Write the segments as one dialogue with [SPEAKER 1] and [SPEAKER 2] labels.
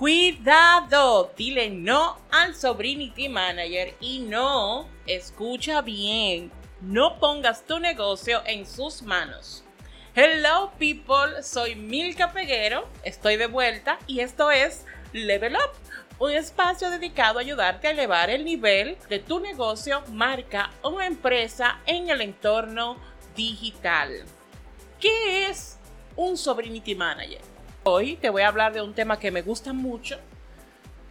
[SPEAKER 1] Cuidado, dile no al Sobrinity Manager y no, escucha bien, no pongas tu negocio en sus manos. Hello people, soy Milka Peguero, estoy de vuelta y esto es Level Up, un espacio dedicado a ayudarte a elevar el nivel de tu negocio, marca o empresa en el entorno digital. ¿Qué es un Sobrinity Manager? Hoy te voy a hablar de un tema que me gusta mucho,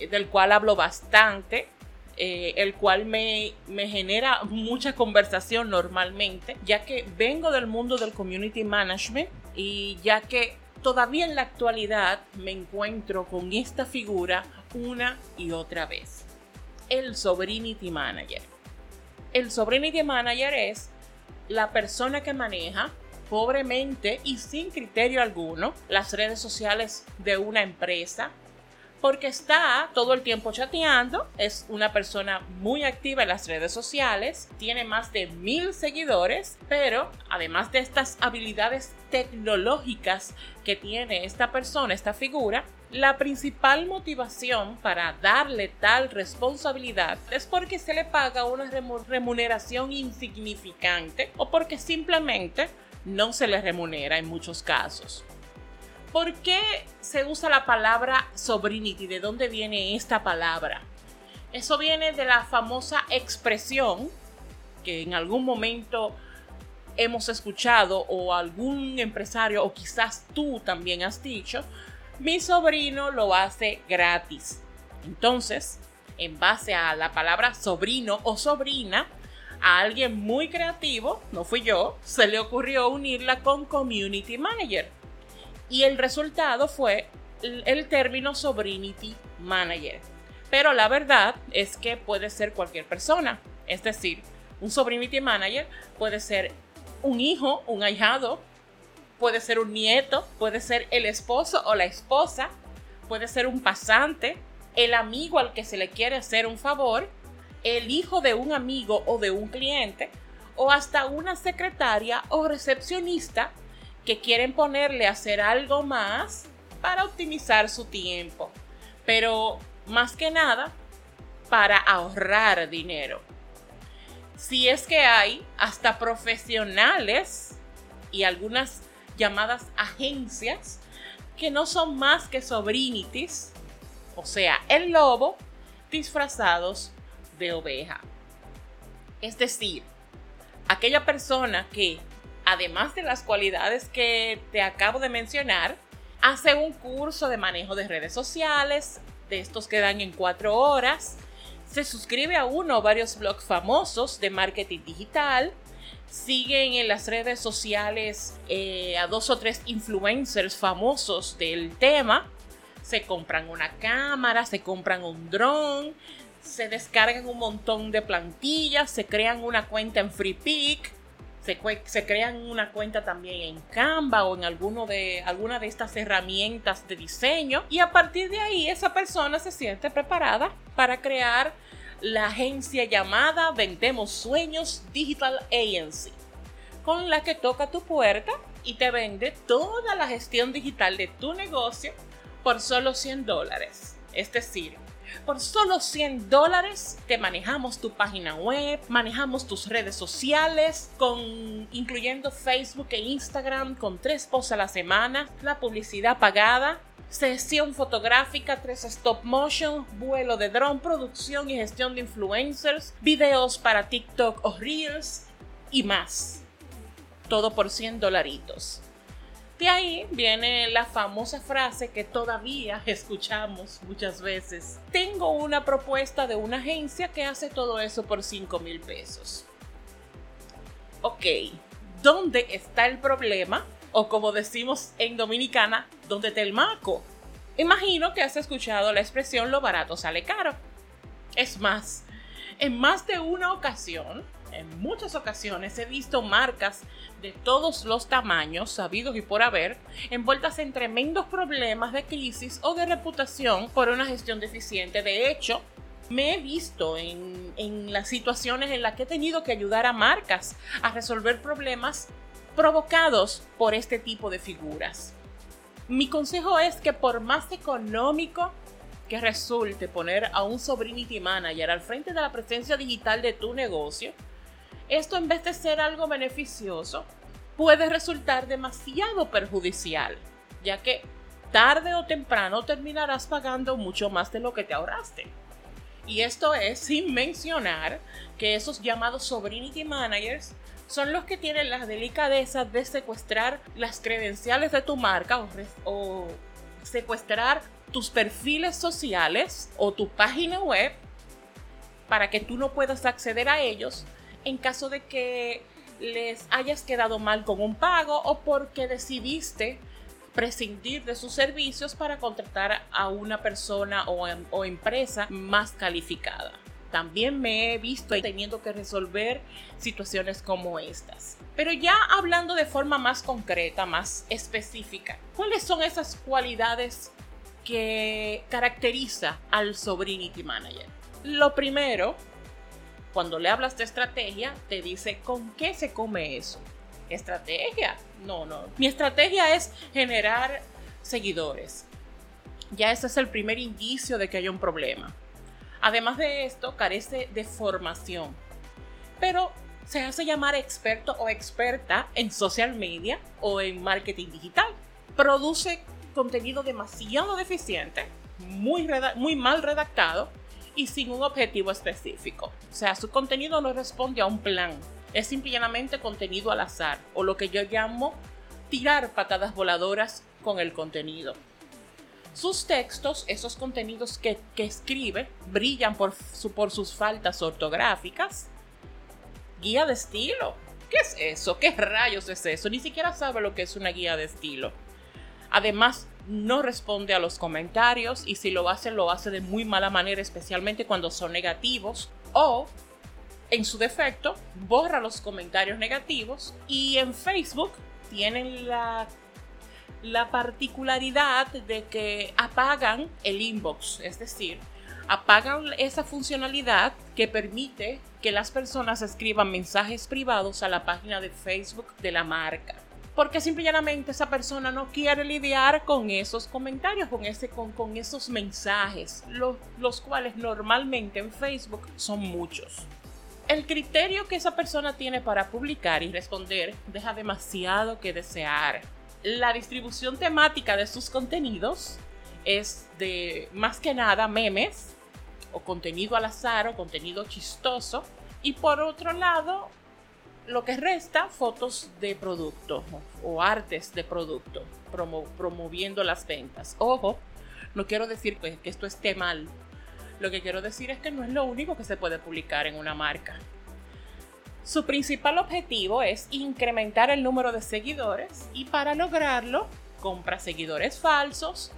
[SPEAKER 1] eh, del cual hablo bastante, eh, el cual me, me, genera mucha conversación normalmente, ya que vengo del mundo del community management y ya que todavía en la actualidad me encuentro con esta figura una y otra vez. El Sobrinity Manager. El Sobrinity Manager es la persona que maneja pobremente y sin criterio alguno las redes sociales de una empresa porque está todo el tiempo chateando, es una persona muy activa en las redes sociales, tiene más de mil seguidores, pero además de estas habilidades tecnológicas que tiene esta persona, esta figura, la principal motivación para darle tal responsabilidad es porque se le paga una remuneración insignificante o porque simplemente no se le remunera en muchos casos. ¿Por qué se usa la palabra sobrinity? ¿De dónde viene esta palabra? Eso viene de la famosa expresión que en algún momento hemos escuchado o algún empresario o quizás tú también has dicho, mi sobrino lo hace gratis. Entonces, en base a la palabra sobrino o sobrina, a alguien muy creativo, no fui yo, se le ocurrió unirla con Community Manager. Y el resultado fue el término Sobrinity Manager. Pero la verdad es que puede ser cualquier persona. Es decir, un Sobrinity Manager puede ser un hijo, un ahijado, puede ser un nieto, puede ser el esposo o la esposa, puede ser un pasante, el amigo al que se le quiere hacer un favor el hijo de un amigo o de un cliente, o hasta una secretaria o recepcionista que quieren ponerle a hacer algo más para optimizar su tiempo. Pero más que nada, para ahorrar dinero. Si es que hay hasta profesionales y algunas llamadas agencias que no son más que sobrinitis, o sea, el lobo disfrazados de oveja. Es decir, aquella persona que, además de las cualidades que te acabo de mencionar, hace un curso de manejo de redes sociales, de estos que dan en cuatro horas, se suscribe a uno o varios blogs famosos de marketing digital, siguen en las redes sociales eh, a dos o tres influencers famosos del tema, se compran una cámara, se compran un dron, se descargan un montón de plantillas, se crean una cuenta en FreePic, se, crean una cuenta también en Canva o en alguno de, alguna de estas herramientas de diseño y a partir de ahí esa persona se siente preparada para crear la agencia llamada Vendemos Sueños Digital Agency, con la que toca tu puerta y te vende toda la gestión digital de tu negocio por solo 100 dólares. Es decir, por solo 100 dólares te manejamos tu página web, manejamos tus redes sociales, incluyendo Facebook e Instagram, con tres posts a la semana, la publicidad pagada, sesión fotográfica, tres stop motion, vuelo de drone, producción y gestión de influencers, videos para TikTok o Reels y más. Todo por 100 dolaritos. De ahí viene la famosa frase que todavía escuchamos muchas veces. Tengo una propuesta de una agencia que hace todo eso por 5 mil pesos. Ok, ¿dónde está el problema? O como decimos en Dominicana, ¿dónde está el maco? Imagino que has escuchado la expresión lo barato sale caro. Es más, en más de una ocasión en muchas ocasiones he visto marcas de todos los tamaños, sabidos y por haber, envueltas en tremendos problemas de crisis o de reputación por una gestión deficiente. De hecho, me he visto en, en las situaciones en las que he tenido que ayudar a marcas a resolver problemas provocados por este tipo de figuras. Mi consejo es que por más económico que resulte poner a un sobrinity manager al frente de la presencia digital de tu negocio, esto en vez de ser algo beneficioso, puede resultar demasiado perjudicial, ya que tarde o temprano terminarás pagando mucho más de lo que te ahorraste. Y esto es sin mencionar que esos llamados sobrinity managers son los que tienen la delicadeza de secuestrar las credenciales de tu marca o, o secuestrar tus perfiles sociales o tu página web para que tú no puedas acceder a ellos en caso de que les hayas quedado mal con un pago o porque decidiste prescindir de sus servicios para contratar a una persona o, em, o empresa más calificada. También me he visto teniendo que resolver situaciones como estas. Pero ya hablando de forma más concreta, más específica, ¿cuáles son esas cualidades que caracteriza al Sobrinity Manager? Lo primero, cuando le hablas de estrategia, te dice con qué se come eso. ¿Estrategia? No, no. Mi estrategia es generar seguidores. Ya ese es el primer indicio de que hay un problema. Además de esto, carece de formación. Pero se hace llamar experto o experta en social media o en marketing digital. Produce contenido demasiado deficiente, muy, muy mal redactado y sin un objetivo específico. O sea, su contenido no responde a un plan. Es simplemente contenido al azar o lo que yo llamo tirar patadas voladoras con el contenido. Sus textos, esos contenidos que, escribe, brillan por, por sus faltas ortográficas. Guía de estilo. ¿Qué es eso? ¿Qué rayos es eso? Ni siquiera sabe lo que es una guía de estilo. Además, no responde a los comentarios y si lo hace, lo hace de muy mala manera, especialmente cuando son negativos. O, en su defecto, borra los comentarios negativos y en Facebook tienen la la particularidad de que apagan el inbox, es decir, apagan esa funcionalidad que permite que las personas escriban mensajes privados a la página de Facebook de la marca. Porque simplemente esa persona no quiere lidiar con esos comentarios, con, ese, con, con esos mensajes, los, los cuales normalmente en Facebook son muchos. El criterio que esa persona tiene para publicar y responder deja demasiado que desear la distribución temática de sus contenidos es de más que nada memes o contenido al azar o contenido chistoso. Y por otro lado, lo que resta, fotos de producto o artes de producto, promoviendo las ventas. Ojo, no quiero decir que esto esté mal. Lo que quiero decir es que no es lo único que se puede publicar en una marca. Su principal objetivo es incrementar el número de seguidores y para lograrlo compra seguidores falsos,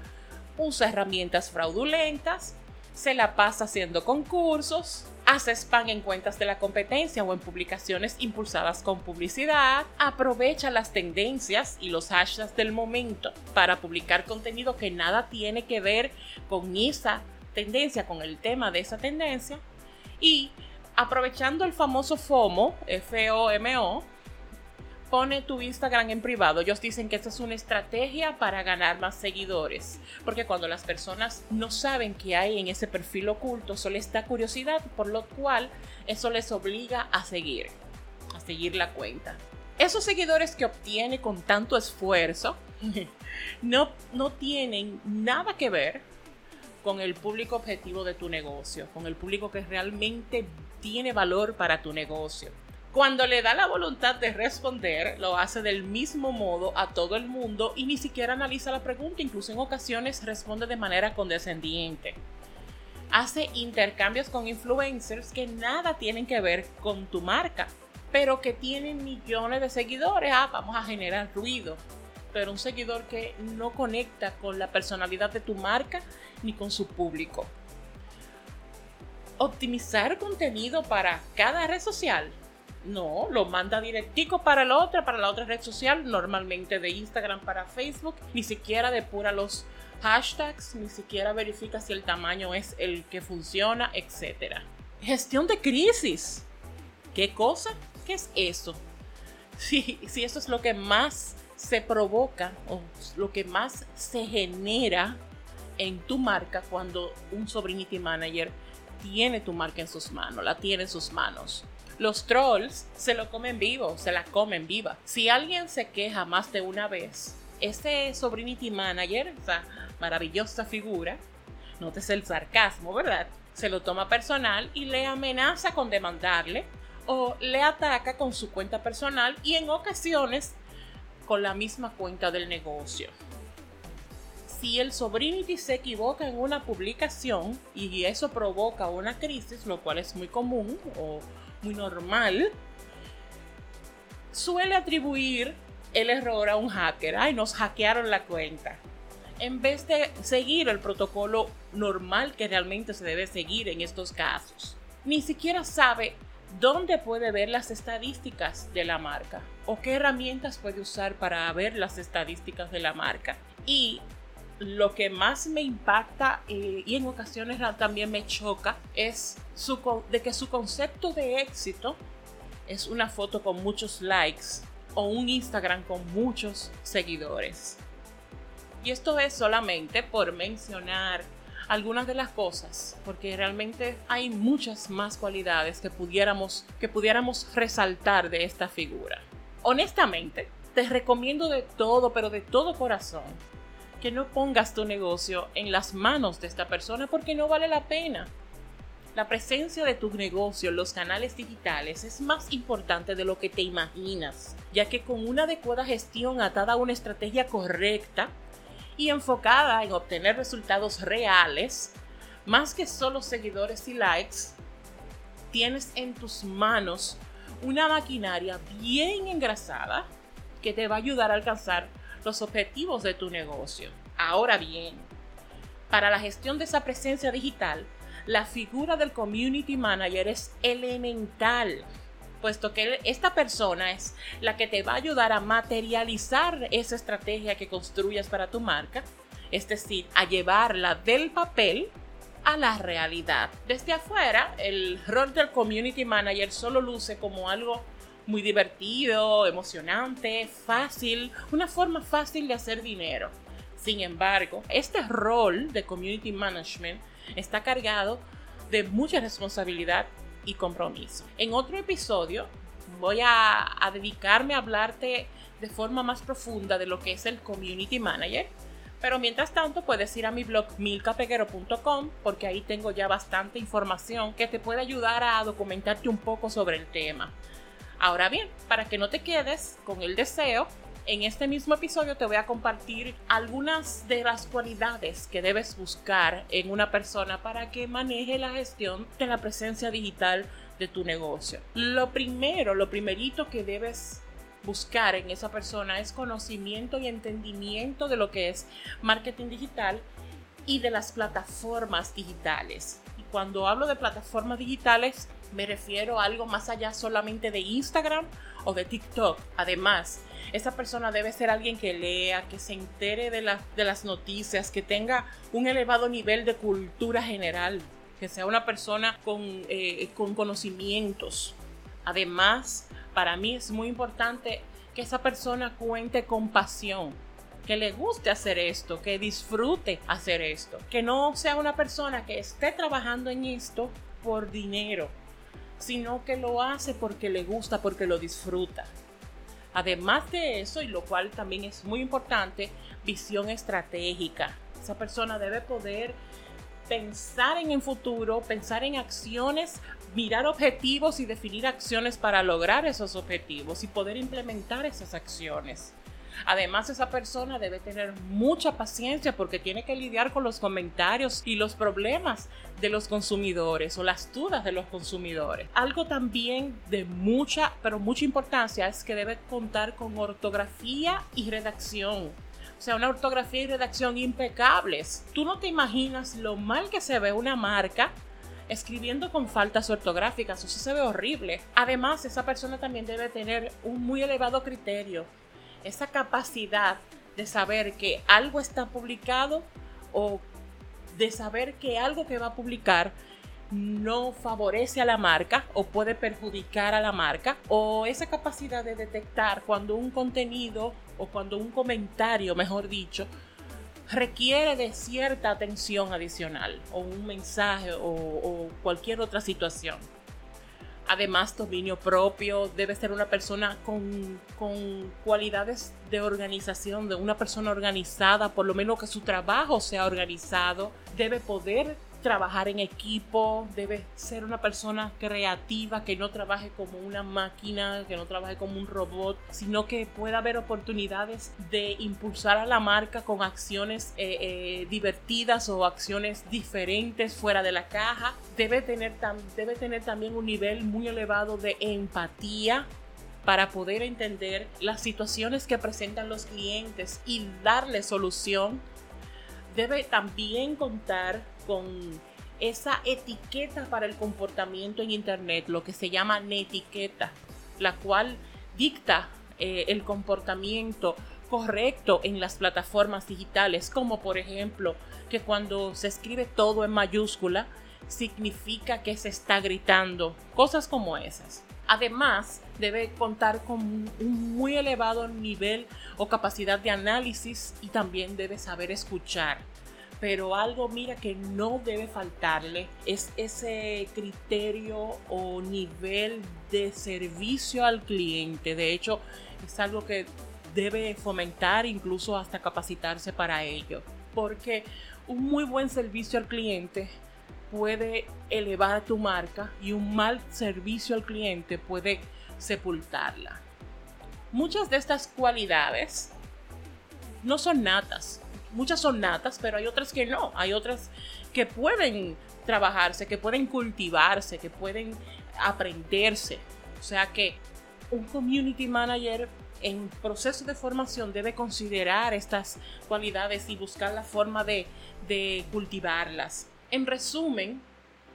[SPEAKER 1] usa herramientas fraudulentas, se la pasa haciendo concursos, hace spam en cuentas de la competencia o en publicaciones impulsadas con publicidad, aprovecha las tendencias y los hashtags del momento para publicar contenido que nada tiene que ver con esa tendencia, con el tema de esa tendencia. Y aprovechando el famoso FOMO, F-O-M-O, pone tu Instagram en privado. Ellos dicen que esta es una estrategia para ganar más seguidores. Porque cuando las personas no saben qué hay en ese perfil oculto, solo está curiosidad, por lo cual eso les obliga a seguir, a seguir la cuenta. Esos seguidores que obtiene con tanto esfuerzo no, no tienen nada que ver con el público objetivo de tu negocio, con el público que realmente tiene valor para tu negocio. Cuando le da la voluntad de responder, lo hace del mismo modo a todo el mundo y ni siquiera analiza la pregunta, incluso en ocasiones responde de manera condescendiente. Hace intercambios con influencers que nada tienen que ver con tu marca, pero que tienen millones de seguidores. Ah, vamos a generar ruido. Pero un seguidor que no conecta con la personalidad de tu marca ni con su público optimizar contenido para cada red social. No, lo manda directico para la otra, para la otra red social, normalmente de Instagram para Facebook, ni siquiera depura los hashtags, ni siquiera verifica si el tamaño es el que funciona, etc. Gestión de crisis. ¿Qué cosa? ¿Qué es eso? Si, si eso es lo que más se provoca o lo que más se genera en tu marca cuando un Sobrinity Manager tiene tu marca en sus manos, la tiene en sus manos. Los trolls se lo comen vivo, se la comen viva. Si alguien se queja más de una vez, ese Sobrinity Manager, esa maravillosa figura, notes el sarcasmo, ¿verdad? Se lo toma personal y le amenaza con demandarle o le ataca con su cuenta personal y en ocasiones con la misma cuenta del negocio si el Sobrinity se equivoca en una publicación y eso provoca una crisis, lo cual es muy común o muy normal, suele atribuir el error a un hacker. Ay, nos hackearon la cuenta. En vez de seguir el protocolo normal que realmente se debe seguir en estos casos. Ni siquiera sabe dónde puede ver las estadísticas de la marca o qué herramientas puede usar para ver las estadísticas de la marca. Y lo que más me impacta eh, y en ocasiones también me choca es de que su concepto de éxito es una foto con muchos likes o un Instagram con muchos seguidores. Y esto es solamente por mencionar algunas de las cosas, porque realmente hay muchas más cualidades que pudiéramos, que pudiéramos resaltar de esta figura. Honestamente, te recomiendo de todo, pero de todo corazón, que no pongas tu negocio en las manos de esta persona porque no vale la pena. La presencia de tu negocio en los canales digitales es más importante de lo que te imaginas, ya que con una adecuada gestión atada a una estrategia correcta y enfocada en obtener resultados reales, más que solo seguidores y likes, tienes en tus manos una maquinaria bien engrasada que te va a ayudar a alcanzar los objetivos de tu negocio. Ahora bien, para la gestión de esa presencia digital, la figura del community manager es elemental, puesto que esta persona es la que te va a ayudar a materializar esa estrategia que construyas para tu marca, es decir, a llevarla del papel a la realidad. Desde afuera, el rol del community manager solo luce como algo muy divertido, emocionante, fácil, una forma fácil de hacer dinero. Sin embargo, este rol de community management está cargado de mucha responsabilidad y compromiso. En otro episodio voy a, dedicarme a hablarte de forma más profunda de lo que es el community manager. Pero mientras tanto puedes ir a mi blog milcapeguero.com porque ahí tengo ya bastante información que te puede ayudar a documentarte un poco sobre el tema. Ahora bien, para que no te quedes con el deseo, en este mismo episodio te voy a compartir algunas de las cualidades que debes buscar en una persona para que maneje la gestión de la presencia digital de tu negocio. Lo primero, lo primerito que debes buscar en esa persona es conocimiento y entendimiento de lo que es marketing digital y de las plataformas digitales. Y cuando hablo de plataformas digitales, me refiero a algo más allá solamente de Instagram o de TikTok. Además, esa persona debe ser alguien que lea, que se entere de, de las noticias, que tenga un elevado nivel de cultura general, que sea una persona con, eh, con conocimientos. Además, para mí es muy importante que esa persona cuente con pasión, que le guste hacer esto, que disfrute hacer esto, que no sea una persona que esté trabajando en esto por dinero, sino que lo hace porque le gusta, porque lo disfruta. Además de eso, y lo cual también es muy importante, visión estratégica. Esa persona debe poder pensar en el futuro, pensar en acciones, mirar objetivos y definir acciones para lograr esos objetivos y poder implementar esas acciones. Además, esa persona debe tener mucha paciencia porque tiene que lidiar con los comentarios y los problemas de los consumidores o las dudas de los consumidores. Algo también de mucha, pero mucha importancia es que debe contar con ortografía y redacción. O sea, una ortografía y redacción impecables. Tú no te imaginas lo mal que se ve una marca escribiendo con faltas ortográficas. Eso se ve horrible. Además, esa persona también debe tener un muy elevado criterio esa capacidad de saber que algo está publicado o de saber que algo que va a publicar no favorece a la marca o puede perjudicar a la marca o esa capacidad de detectar cuando un contenido o cuando un comentario, mejor dicho, requiere de cierta atención adicional o un mensaje o, cualquier otra situación. Además, dominio propio, debe ser una persona con, con, cualidades de organización, de una persona organizada, por lo menos que su trabajo sea organizado, debe poder trabajar en equipo, debe ser una persona creativa, que no trabaje como una máquina, que no trabaje como un robot, sino que pueda haber oportunidades de impulsar a la marca con acciones eh, eh, divertidas o acciones diferentes fuera de la caja. Debe tener, debe tener también un nivel muy elevado de empatía para poder entender las situaciones que presentan los clientes y darle solución. Debe también contar con esa etiqueta para el comportamiento en Internet, lo que se llama netiqueta, la cual dicta eh, el comportamiento correcto en las plataformas digitales, como por ejemplo que cuando se escribe todo en mayúscula, significa que se está gritando, cosas como esas. Además, debe contar con un muy elevado nivel o capacidad de análisis y también debe saber escuchar pero algo, mira, que no debe faltarle es ese criterio o nivel de servicio al cliente. De hecho, es algo que debe fomentar, incluso hasta capacitarse para ello, porque un muy buen servicio al cliente puede elevar tu marca y un mal servicio al cliente puede sepultarla. Muchas de estas cualidades no son natas, muchas son natas, pero hay otras que no. Hay otras que pueden trabajarse, que pueden cultivarse, que pueden aprenderse. O sea que un community manager en proceso de formación debe considerar estas cualidades y buscar la forma de, de cultivarlas. En resumen,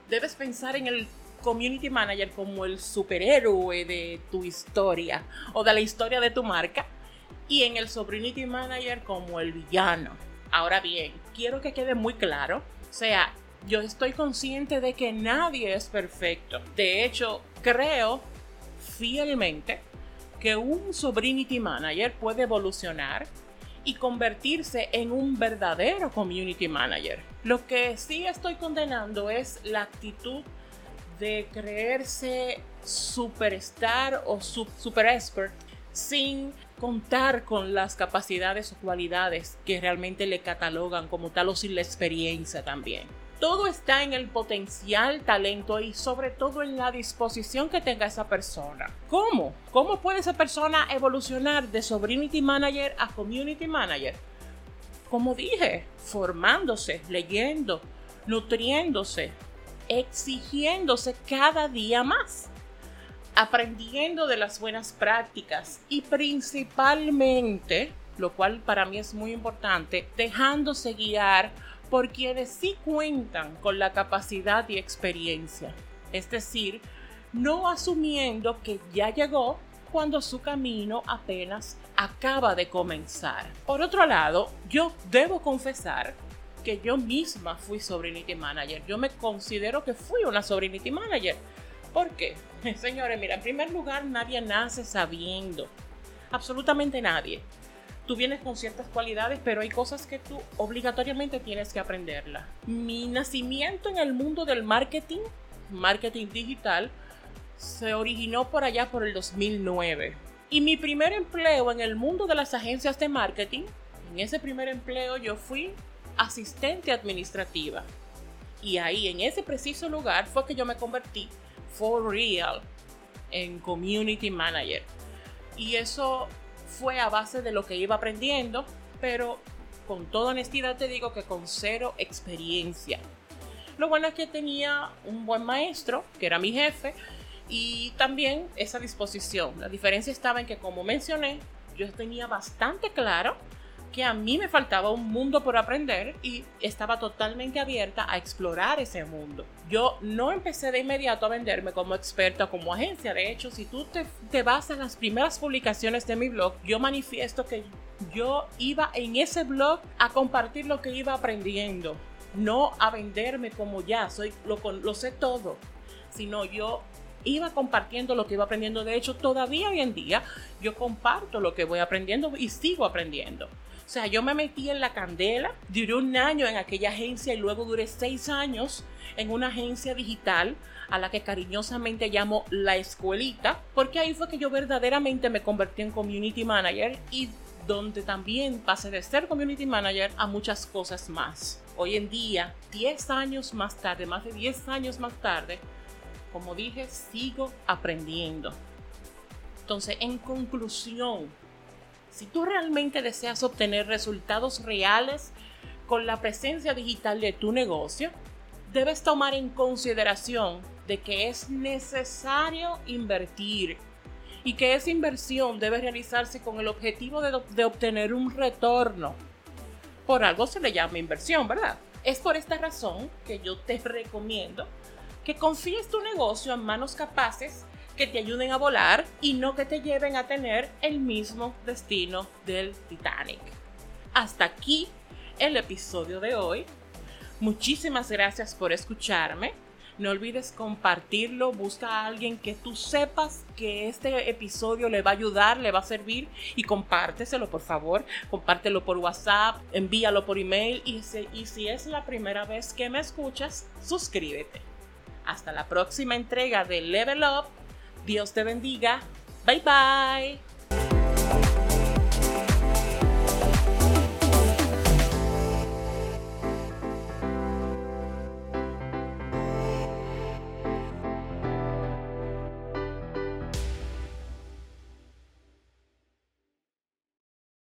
[SPEAKER 1] debes pensar en el community manager como el superhéroe de tu historia o de la historia de tu marca y en el Sobrinity Manager como el villano. Ahora bien, quiero que quede muy claro, o sea, yo estoy consciente de que nadie es perfecto. De hecho, creo fielmente que un Sobrinity Manager puede evolucionar y convertirse en un verdadero community manager. Lo que sí estoy condenando es la actitud de creerse superstar o super expert sin contar con las capacidades o cualidades que realmente le catalogan como tal o sin la experiencia también. Todo está en el potencial, talento y sobre todo en la disposición que tenga esa persona. ¿Cómo? ¿Cómo puede esa persona evolucionar de Sobrinity Manager a Community Manager? Como dije, formándose, leyendo, nutriéndose, exigiéndose cada día más aprendiendo de las buenas prácticas y principalmente, lo cual para mí es muy importante, dejándose guiar por quienes sí cuentan con la capacidad y experiencia. Es decir, no asumiendo que ya llegó cuando su camino apenas acaba de comenzar. Por otro lado, yo debo confesar que yo misma fui Sobrinity Manager. Yo me considero que fui una Sobrinity Manager ¿Por qué? Señores, mira, en primer lugar, nadie nace sabiendo. Absolutamente nadie. Tú vienes con ciertas cualidades, pero hay cosas que tú obligatoriamente tienes que aprenderlas. Mi nacimiento en el mundo del marketing, marketing digital, se originó por allá por el 2009. Y mi primer empleo en el mundo de las agencias de marketing, en ese primer empleo yo fui asistente administrativa. Y ahí, en ese preciso lugar, fue que yo me convertí for real en community manager. Y eso fue a base de lo que iba aprendiendo, pero con toda honestidad te digo que con cero experiencia. Lo bueno es que tenía un buen maestro, que era mi jefe, y también esa disposición. La diferencia estaba en que, como mencioné, yo tenía bastante claro que a mí me faltaba un mundo por aprender y estaba totalmente abierta a explorar ese mundo. Yo no empecé de inmediato a venderme como experta, como agencia. De hecho, si tú te, te vas a las primeras publicaciones de mi blog, yo manifiesto que yo iba en ese blog a compartir lo que iba aprendiendo, no a venderme como ya, soy, lo, lo sé todo, sino yo iba compartiendo lo que iba aprendiendo. De hecho, todavía hoy en día yo comparto lo que voy aprendiendo y sigo aprendiendo. O sea, yo me metí en la candela, duré un año en aquella agencia y luego duré seis años en una agencia digital a la que cariñosamente llamo la escuelita, porque ahí fue que yo verdaderamente me convertí en community manager y donde también pasé de ser community manager a muchas cosas más. Hoy en día, 10 años más tarde, más de 10 años más tarde, como dije, sigo aprendiendo. Entonces, en conclusión, si tú realmente deseas obtener resultados reales con la presencia digital de tu negocio, debes tomar en consideración de que es necesario invertir y que esa inversión debe realizarse con el objetivo de, obtener un retorno. Por algo se le llama inversión, ¿verdad? Es por esta razón que yo te recomiendo que confíes tu negocio en manos capaces que te ayuden a volar y no que te lleven a tener el mismo destino del Titanic. Hasta aquí el episodio de hoy. Muchísimas gracias por escucharme. No olvides compartirlo, busca a alguien que tú sepas que este episodio le va a ayudar, le va a servir y compárteselo por favor. Compártelo por WhatsApp, envíalo por email y si, y si es la primera vez que me escuchas, suscríbete. Hasta la próxima entrega de Level Up. Dios te bendiga. Bye bye.